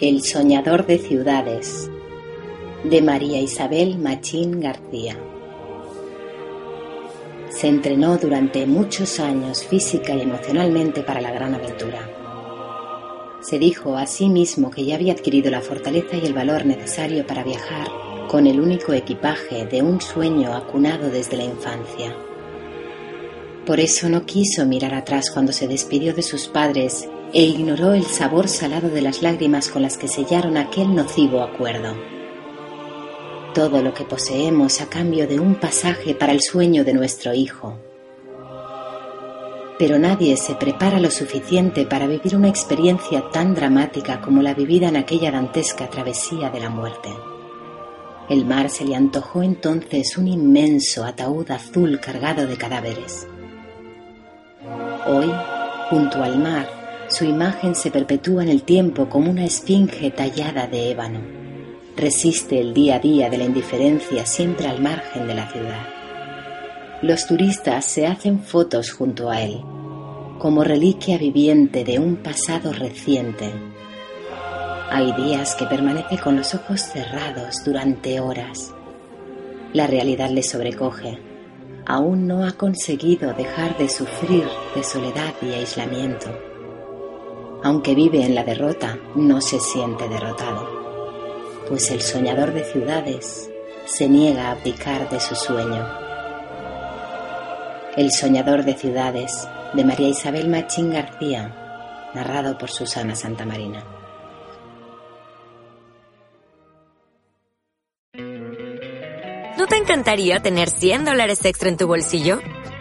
El soñador de ciudades de María Isabel Machín García. Se entrenó durante muchos años física y emocionalmente para la gran aventura. Se dijo a sí mismo que ya había adquirido la fortaleza y el valor necesario para viajar con el único equipaje de un sueño acunado desde la infancia. Por eso no quiso mirar atrás cuando se despidió de sus padres e ignoró el sabor salado de las lágrimas con las que sellaron aquel nocivo acuerdo. Todo lo que poseemos a cambio de un pasaje para el sueño de nuestro hijo. Pero nadie se prepara lo suficiente para vivir una experiencia tan dramática como la vivida en aquella dantesca travesía de la muerte. El mar se le antojó entonces un inmenso ataúd azul cargado de cadáveres. Hoy, junto al mar, su imagen se perpetúa en el tiempo como una esfinge tallada de ébano. Resiste el día a día de la indiferencia siempre al margen de la ciudad. Los turistas se hacen fotos junto a él, como reliquia viviente de un pasado reciente. Hay días que permanece con los ojos cerrados durante horas. La realidad le sobrecoge. Aún no ha conseguido dejar de sufrir de soledad y aislamiento aunque vive en la derrota, no se siente derrotado, pues el soñador de ciudades se niega a abdicar de su sueño. El soñador de ciudades, de María Isabel Machín García, narrado por Susana Santamarina. ¿No te encantaría tener 100 dólares extra en tu bolsillo?